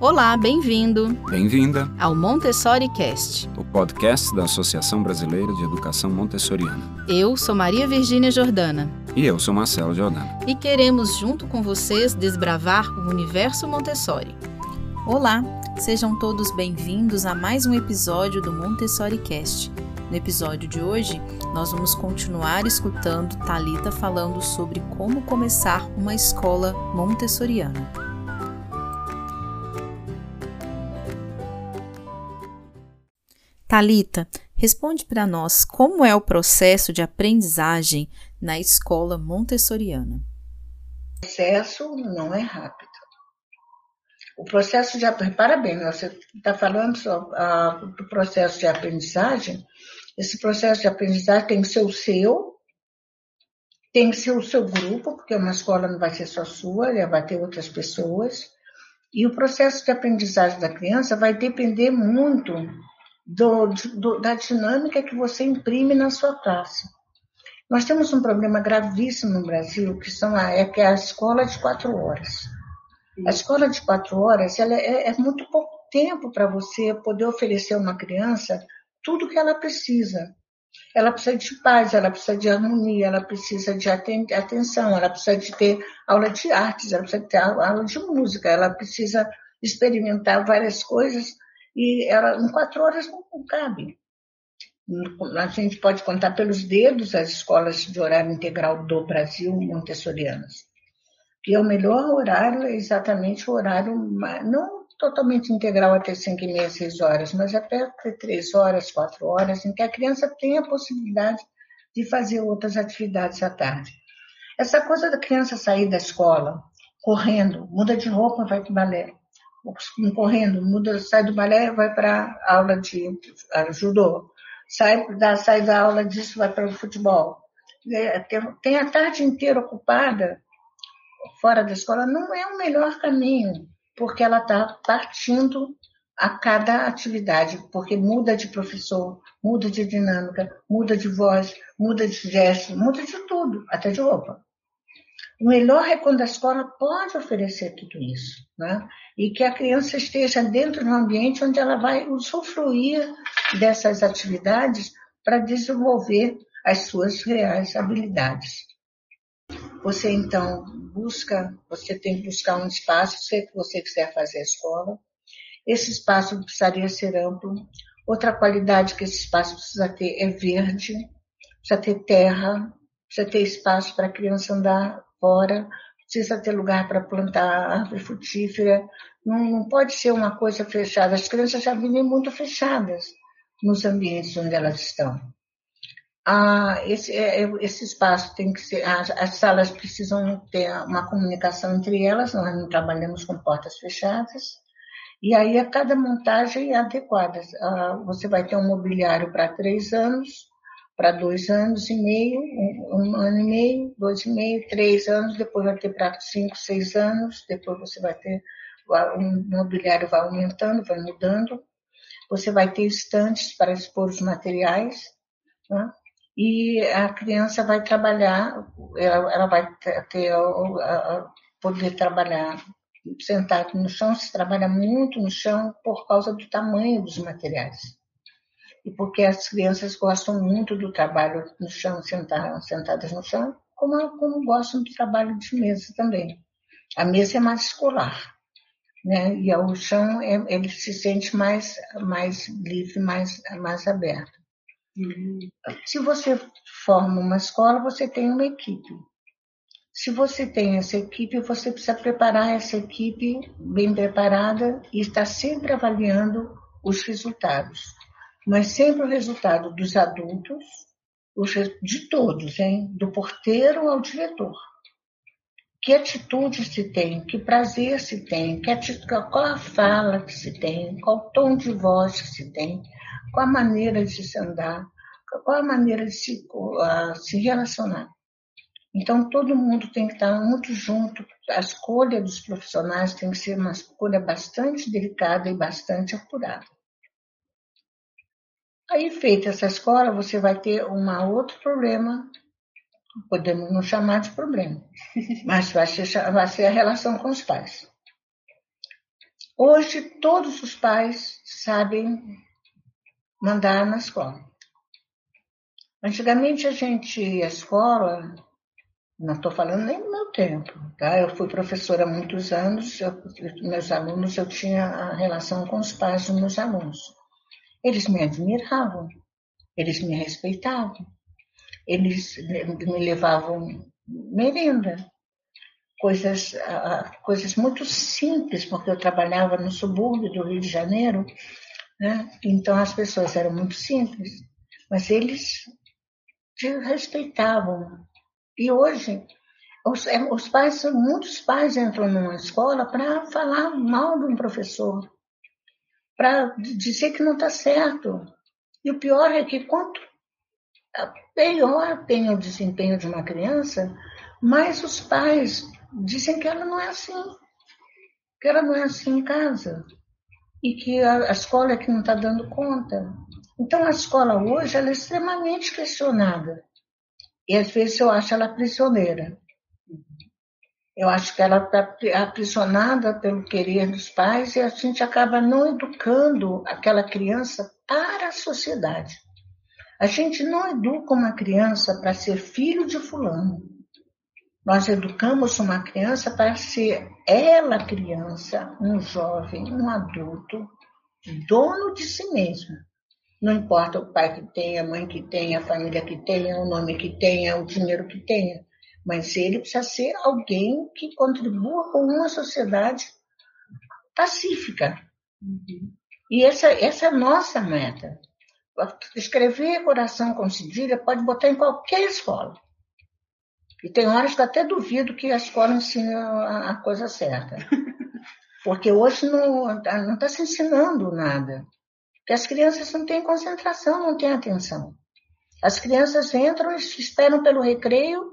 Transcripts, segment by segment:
Olá, bem-vindo. Bem-vinda ao Montessori Cast, o podcast da Associação Brasileira de Educação Montessoriana. Eu sou Maria Virgínia Jordana. E eu sou Marcelo Jordana. E queremos, junto com vocês, desbravar o universo Montessori. Olá, sejam todos bem-vindos a mais um episódio do Montessori Cast. No episódio de hoje, nós vamos continuar escutando Talita falando sobre como começar uma escola montessoriana. Talita, responde para nós como é o processo de aprendizagem na escola montessoriana. O processo não é rápido. O processo de parabéns, você está falando uh, do processo de aprendizagem. Esse processo de aprendizagem tem que ser o seu, tem que ser o seu grupo, porque uma escola não vai ser só sua, vai ter outras pessoas. E o processo de aprendizagem da criança vai depender muito do, do, da dinâmica que você imprime na sua classe. Nós temos um problema gravíssimo no Brasil, que, são a, é, que é a escola de quatro horas. A escola de quatro horas ela é, é muito pouco tempo para você poder oferecer a uma criança tudo que ela precisa. Ela precisa de paz, ela precisa de harmonia, ela precisa de atenção, ela precisa de ter aula de artes, ela precisa ter aula de música, ela precisa experimentar várias coisas e ela, em quatro horas não, não cabe. A gente pode contar pelos dedos as escolas de horário integral do Brasil montessorianas. Que é o melhor horário, é exatamente o horário, não totalmente integral até 5 e meia, 6 horas, mas até 3 horas, 4 horas, em que a criança tem a possibilidade de fazer outras atividades à tarde. Essa coisa da criança sair da escola correndo, muda de roupa, vai para o balé, correndo, muda, sai do balé, vai para aula de judô, sai da, sai da aula disso, vai para o futebol. É, tem a tarde inteira ocupada fora da escola, não é o melhor caminho, porque ela está partindo a cada atividade, porque muda de professor, muda de dinâmica, muda de voz, muda de gesto, muda de tudo, até de roupa. O melhor é quando a escola pode oferecer tudo isso, né? E que a criança esteja dentro de um ambiente onde ela vai usufruir dessas atividades para desenvolver as suas reais habilidades. Você então busca, você tem que buscar um espaço, se você quiser fazer a escola. Esse espaço precisaria ser amplo. Outra qualidade que esse espaço precisa ter é verde, precisa ter terra, precisa ter espaço para a criança andar fora, precisa ter lugar para plantar árvore frutífera, não, não, pode ser uma coisa fechada. As crianças já vivem muito fechadas nos ambientes onde elas estão. Ah, esse, é, é, esse espaço tem que ser, as, as, salas precisam ter uma comunicação entre elas, nós não trabalhamos com portas fechadas, e aí a cada montagem é adequada. Ah, você vai ter um mobiliário para três anos, para dois anos e meio, um, um, ano e meio, dois e meio, três anos, depois vai ter para cinco, seis anos, depois você vai ter, o mobiliário vai aumentando, vai mudando, você vai ter estantes para expor os materiais, né? e a criança vai trabalhar, ela, ela vai ter, poder trabalhar sentado no chão, se trabalha muito no chão por causa do tamanho dos materiais e porque as crianças gostam muito do trabalho no chão, sentar, sentadas no chão, como, como gostam do trabalho de mesa também. A mesa é mais escolar, né? E o chão é, ele se sente mais, mais livre, mais, mais aberto. Uhum. Se você forma uma escola, você tem uma equipe. Se você tem essa equipe, você precisa preparar essa equipe bem preparada e estar sempre avaliando os resultados mas sempre o resultado dos adultos, de todos, hein? do porteiro ao diretor. Que atitude se tem, que prazer se tem, que atitude, qual a fala que se tem, qual o tom de voz que se tem, qual a maneira de se andar, qual a maneira de se, uh, se relacionar. Então, todo mundo tem que estar muito junto. A escolha dos profissionais tem que ser uma escolha bastante delicada e bastante apurada. Aí, feita essa escola, você vai ter um outro problema, podemos não chamar de problema, mas vai ser, vai ser a relação com os pais. Hoje, todos os pais sabem mandar na escola. Antigamente, a gente ia à escola, não estou falando nem do meu tempo, tá? Eu fui professora há muitos anos, eu, meus alunos, eu tinha a relação com os pais dos meus alunos. Eles me admiravam, eles me respeitavam, eles me levavam merenda, coisas, coisas muito simples, porque eu trabalhava no subúrbio do Rio de Janeiro, né? então as pessoas eram muito simples, mas eles te respeitavam. E hoje, os, é, os pais, muitos pais entram numa escola para falar mal de um professor, para dizer que não está certo. E o pior é que quanto melhor tem o desempenho de uma criança, mais os pais dizem que ela não é assim, que ela não é assim em casa e que a, a escola é que não está dando conta. Então a escola hoje ela é extremamente questionada e às vezes eu acho ela prisioneira. Eu acho que ela está aprisionada pelo querer dos pais e a gente acaba não educando aquela criança para a sociedade. A gente não educa uma criança para ser filho de fulano. Nós educamos uma criança para ser ela criança, um jovem, um adulto, dono de si mesmo. Não importa o pai que tenha, a mãe que tenha, a família que tenha, o nome que tenha, o dinheiro que tenha. Mas ele precisa ser alguém que contribua com uma sociedade pacífica. Uhum. E essa, essa é a nossa meta. Escrever coração com cedilha pode botar em qualquer escola. E tem horas que eu até duvido que a escola ensine a, coisa certa. Porque hoje não está se ensinando nada. Porque as crianças não têm concentração, não têm atenção. As crianças entram e esperam pelo recreio,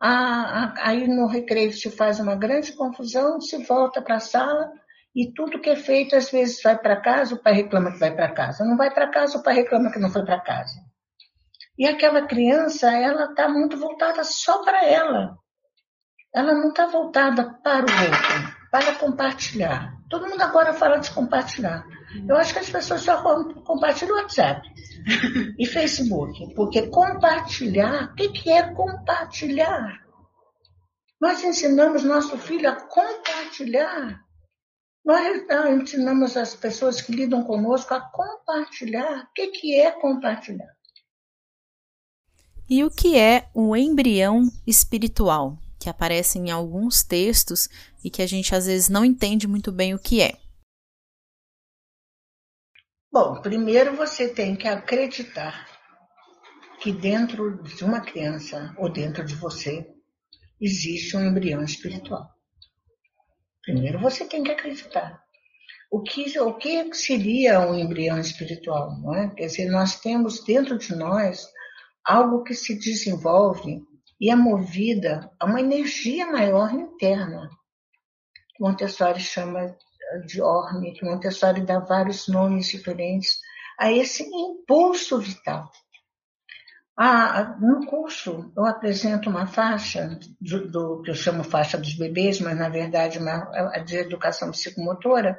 a, a, aí no recreio se faz uma grande confusão, se volta para a sala e tudo que é feito às vezes vai para casa, o pai reclama que vai para casa. Não vai para casa, o pai reclama que não foi para casa. E aquela criança, ela está muito voltada só para ela. Ela não está voltada para o outro, para compartilhar. Todo mundo agora fala de compartilhar. Eu acho que as pessoas só compartilham WhatsApp e Facebook, porque compartilhar, o que, que é compartilhar? Nós ensinamos nosso filho a compartilhar. Nós ensinamos as pessoas que lidam conosco a compartilhar. O que, que é compartilhar? E o que é o embrião espiritual, que aparece em alguns textos e que a gente às vezes não entende muito bem o que é? Bom, primeiro você tem que acreditar que dentro de uma criança ou dentro de você existe um embrião espiritual. Primeiro você tem que acreditar. O que, o que seria um embrião espiritual? Não é? Quer dizer, nós temos dentro de nós algo que se desenvolve e é movida a uma energia maior interna. Montessori chama de orme, que Montessori dá vários nomes diferentes a esse impulso vital. Ah, no curso, eu apresento uma faixa do, do, que eu chamo faixa dos bebês, mas na verdade uma, a de educação psicomotora,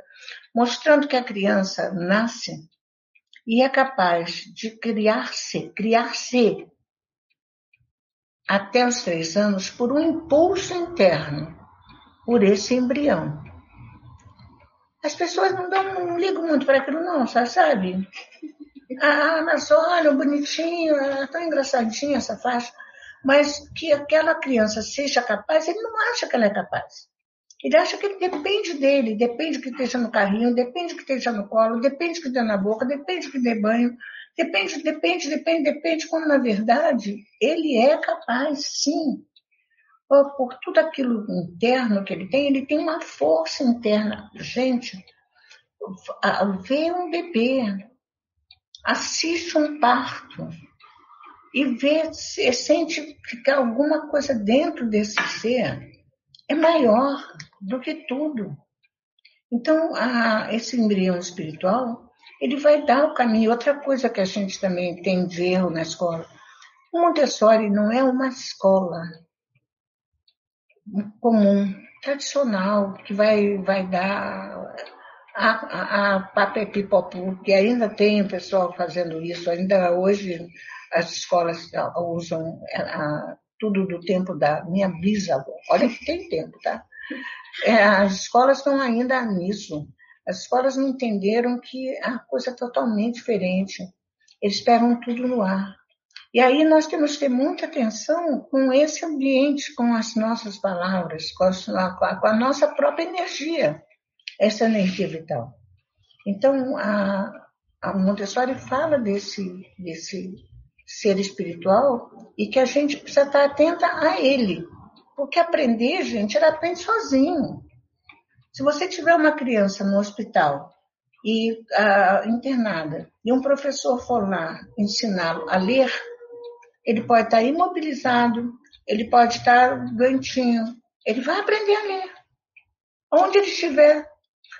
mostrando que a criança nasce e é capaz de criar-se, criar-se até os três anos por um impulso interno, por esse embrião. As pessoas não, dão, não ligam muito para aquilo, não, sabe? Ah, mas olha, bonitinho, é tão engraçadinha essa faixa. Mas que aquela criança seja capaz, ele não acha que ela é capaz. Ele acha que depende dele, depende que esteja no carrinho, depende que esteja no colo, depende que dê na boca, depende que dê banho, depende, depende, depende, depende, quando na verdade ele é capaz, sim. Por tudo aquilo interno que ele tem, ele tem uma força interna. Gente, vê um bebê, assiste um parto e vê, sente que alguma coisa dentro desse ser é maior do que tudo. Então, a, esse embrião espiritual, ele vai dar o caminho. Outra coisa que a gente também tem de erro na escola, o Montessori não é uma escola comum, tradicional, que vai, vai dar a, a, a Papepipopu, que ainda tem o pessoal fazendo isso, ainda hoje as escolas usam a, a, tudo do tempo da minha bisavó. Olha que tem tempo, tá? É, as escolas estão ainda nisso. As escolas não entenderam que a coisa é totalmente diferente. Eles pegam tudo no ar. E aí nós temos que ter muita atenção com esse ambiente, com as nossas palavras, com a, com a nossa própria energia, essa energia vital. Então, a, a Montessori fala desse, desse ser espiritual e que a gente precisa estar atenta a ele. Porque aprender, gente, ele aprende sozinho. Se você tiver uma criança no hospital e uh, internada e um professor for lá ensiná-lo a ler, ele pode estar imobilizado, ele pode estar doentinho, ele vai aprender a ler. Onde ele estiver.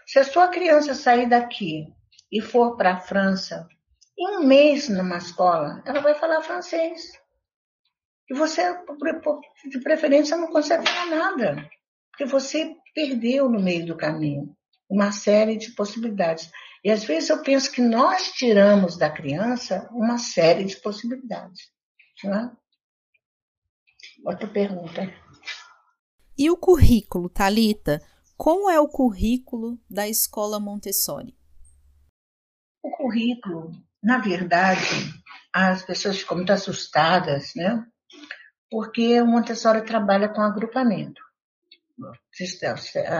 Se a sua criança sair daqui e for para a França, em um mês numa escola, ela vai falar francês. E você, de preferência, não consegue falar nada porque você perdeu no meio do caminho uma série de possibilidades. E às vezes eu penso que nós tiramos da criança uma série de possibilidades. Outra pergunta. E o currículo, Talita? Como é o currículo da escola Montessori? O currículo, na verdade, as pessoas ficam muito assustadas, né? Porque o Montessori trabalha com agrupamento vocês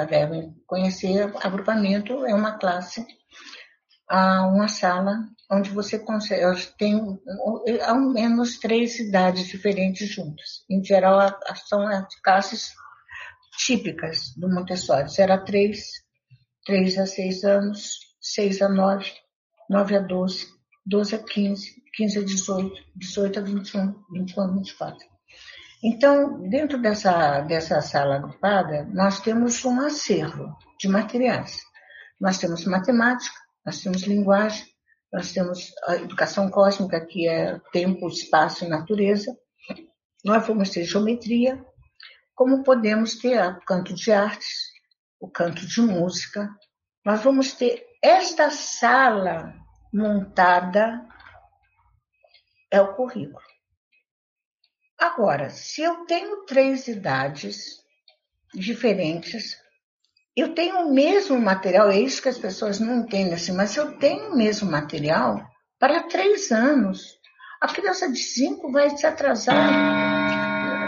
devem conhecer, agrupamento é uma classe, uma sala onde você consegue, tem ao menos três cidades diferentes juntas. Em geral, são as classes típicas do Montessori. Será três, três a seis anos, seis a nove, nove a doze, doze a quinze, quinze a dezoito, dezoito a vinte e um, vinte e um a vinte e quatro. Então, dentro dessa, dessa sala agrupada, nós temos um acervo de materiais. Nós temos matemática, nós temos linguagem, nós temos a educação cósmica, que é tempo, espaço e natureza. Nós vamos ter geometria, como podemos ter o canto de artes, o canto de música. Nós vamos ter esta sala montada, é o currículo. Agora, se eu tenho três idades diferentes, eu tenho o mesmo material, é isso que as pessoas não entendem assim, mas eu tenho o mesmo material para três anos. A criança de cinco vai se atrasar.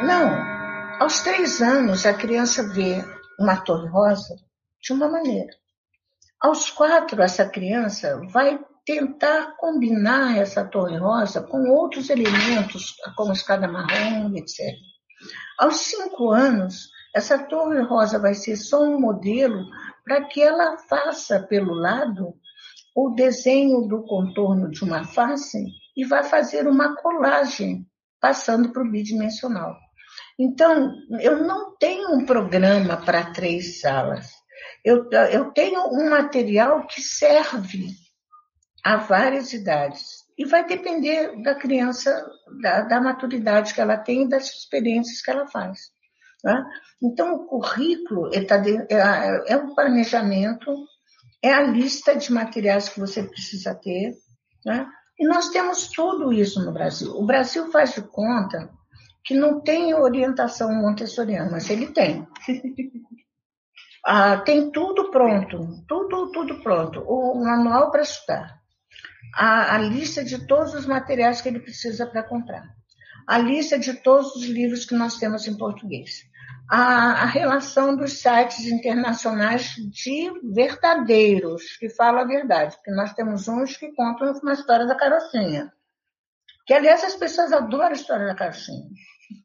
Não. Aos três anos, a criança vê uma torre rosa de uma maneira. Aos quatro, essa criança vai tentar combinar essa torre rosa com outros elementos, como escada marrom, etc. Aos cinco anos, essa torre rosa vai ser só um modelo para que ela faça pelo lado o desenho do contorno de uma face e vai fazer uma colagem, passando para o bidimensional. Então, eu não tenho um programa para três salas. Eu, eu tenho um material que serve a várias idades. E vai depender da criança, da, da maturidade que ela tem e das experiências que ela faz. Né? Então, o currículo tá é, é um planejamento, é a lista de materiais que você precisa ter. Né? E nós temos tudo isso no Brasil. O Brasil faz de conta que não tem orientação montessoriana, mas ele tem. ah, tem tudo pronto, tudo, tudo pronto. O manual para estudar a, a lista de todos os materiais que ele precisa para comprar, a lista de todos os livros que nós temos em português, a, a, relação dos sites internacionais de verdadeiros, que falam a verdade, porque nós temos uns que contam uma história da carochinha, que aliás as pessoas adoram a história da carochinha.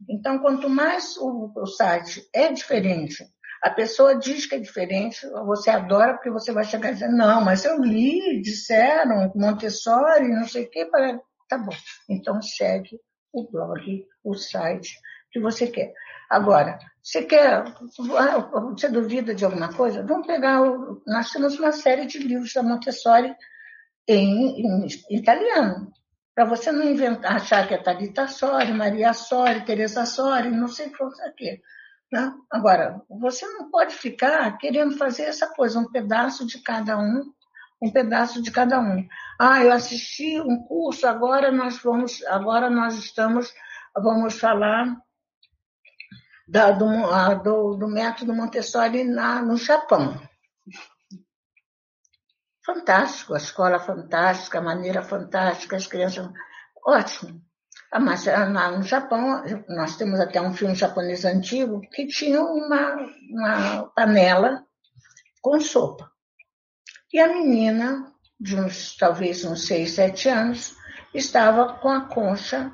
Então, quanto mais o, o site é diferente a pessoa diz que é diferente, você adora porque você vai chegar e dizer, não, mas eu li, disseram, Montessori, não sei o quê, para... tá bom. Então segue o blog, o site que você quer. Agora, você quer, você duvida de alguma coisa? Vamos pegar, o, nós temos uma série de livros da Montessori em, em italiano, para você não inventar, achar que é Talita Sori, Maria Sori, Teresa Sori, não sei o que. Né? Agora, você não pode ficar querendo fazer essa coisa, um pedaço de cada um, um pedaço de cada um. Ah, eu assisti um curso, agora nós vamos, agora nós estamos, vamos falar da, do, a, do, do, método Montessori na, no Japão. Fantástico, a escola fantástica, a maneira fantástica, as crianças. Ótimo. Ah, mas no Japão, nós temos até um filme japonês antigo que tinha uma, uma panela com sopa. E a menina, de uns, talvez uns seis, sete anos, estava com a concha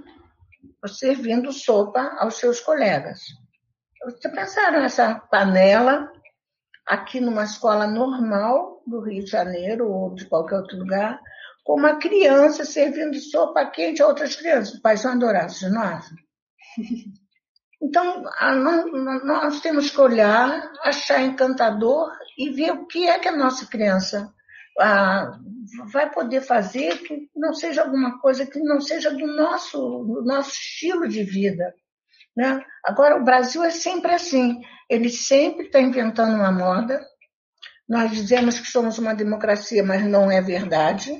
servindo sopa aos seus colegas. Vocês pensaram nessa panela aqui numa escola normal do Rio de Janeiro ou de qualquer outro lugar, com uma criança servindo sopa quente a outras crianças. Os pais são adorados de nós. Então, nós temos que olhar, achar encantador e ver o que é que a nossa criança vai poder fazer que não seja alguma coisa que não seja do nosso, do nosso estilo de vida. Né? Agora, o Brasil é sempre assim, ele sempre está inventando uma moda. Nós dizemos que somos uma democracia, mas não é verdade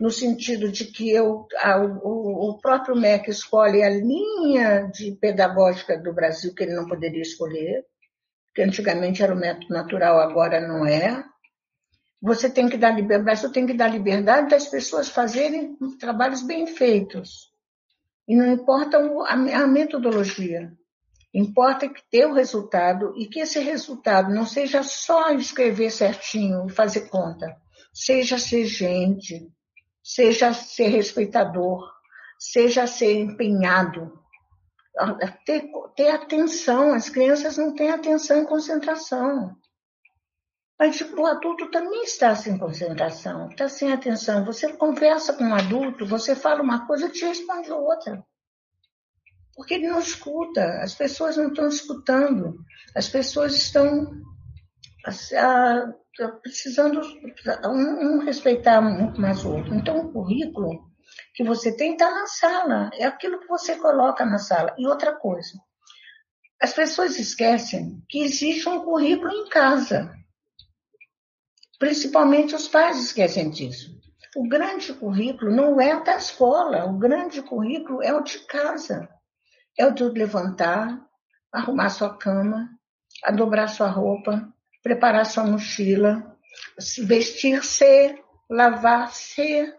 no sentido de que eu, a, o, o, próprio MEC escolhe a linha de pedagógica do Brasil que ele não poderia escolher, que antigamente era o método natural, agora não é. Você tem que dar liberdade, Brasil tem que dar liberdade das pessoas fazerem trabalhos bem feitos. E não importa a metodologia. Importa que ter o resultado e que esse resultado não seja só escrever certinho e fazer conta. Seja ser gente, seja ser respeitador, seja ser empenhado, ter, ter atenção. As crianças não têm atenção e concentração. Mas tipo, o adulto também está sem concentração, está sem atenção. Você conversa com um adulto, você fala uma coisa, te responde outra. Porque ele não escuta, as pessoas não estão escutando, as pessoas estão precisando um, um respeitar muito mais o outro. Então, o currículo que você tem está na sala, é aquilo que você coloca na sala. E outra coisa, as pessoas esquecem que existe um currículo em casa. Principalmente os pais esquecem disso. O grande currículo não é da escola, o grande currículo é o de casa. É o de levantar, arrumar sua cama, dobrar sua roupa, preparar sua mochila, vestir-se, lavar-se,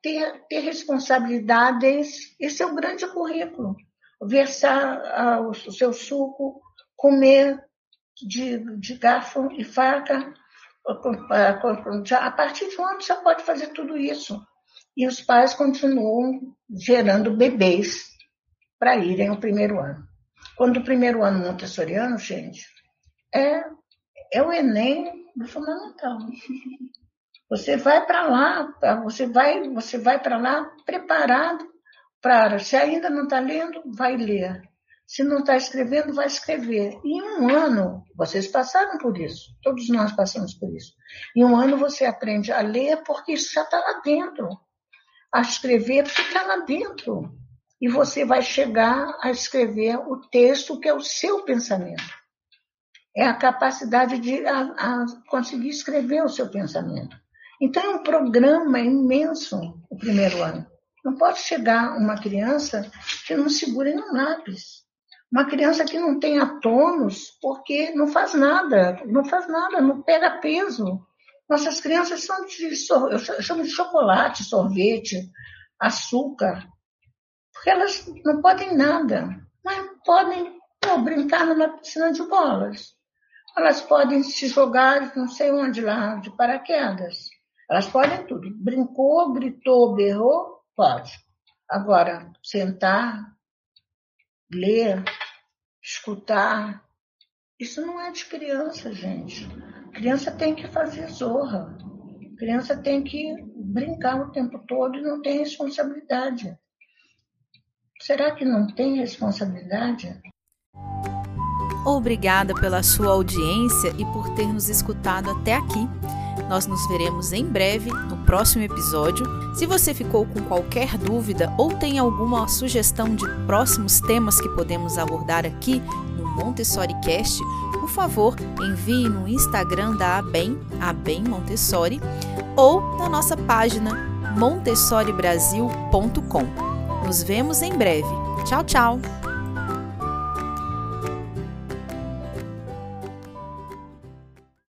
ter, ter responsabilidades. Esse é o grande currículo. Versar ah, o seu suco, comer de, de garfo e faca. A partir de onde você pode fazer tudo isso? E os pais continuam gerando bebês para irem ao primeiro ano. Quando o primeiro ano montessoriano, gente, é, é o Enem do fundamental. Você vai para lá, você vai, você vai para lá preparado para, se ainda não está lendo, vai ler. Se não está escrevendo, vai escrever. Em um ano, vocês passaram por isso, todos nós passamos por isso. Em um ano você aprende a ler porque isso já está lá dentro. A escrever porque está lá dentro. E você vai chegar a escrever o texto que é o seu pensamento é a capacidade de a, a conseguir escrever o seu pensamento. Então, é um programa imenso o primeiro ano. Não pode chegar uma criança que não segure um lápis. Uma criança que não tem tônus, porque não faz nada, não faz nada, não pega peso. Nossas crianças são de, eu chamo de chocolate, sorvete, açúcar, porque elas não podem nada, mas podem pô, brincar numa piscina de bolas elas podem se jogar não sei onde lá, de paraquedas. Elas podem tudo. Brincou, gritou, berrou, pode. Agora, sentar, ler, escutar, isso não é de criança, gente. Criança tem que fazer zorra. Criança tem que brincar o tempo todo e não tem responsabilidade. Será que não tem responsabilidade? Obrigada pela sua audiência e por ter nos escutado até aqui. Nós nos veremos em breve no próximo episódio. Se você ficou com qualquer dúvida ou tem alguma sugestão de próximos temas que podemos abordar aqui no MontessoriCast, por favor, envie no Instagram da ABEM, ABEM Montessori, ou na nossa página montessoribrasil.com. Nos vemos em breve. Tchau, tchau!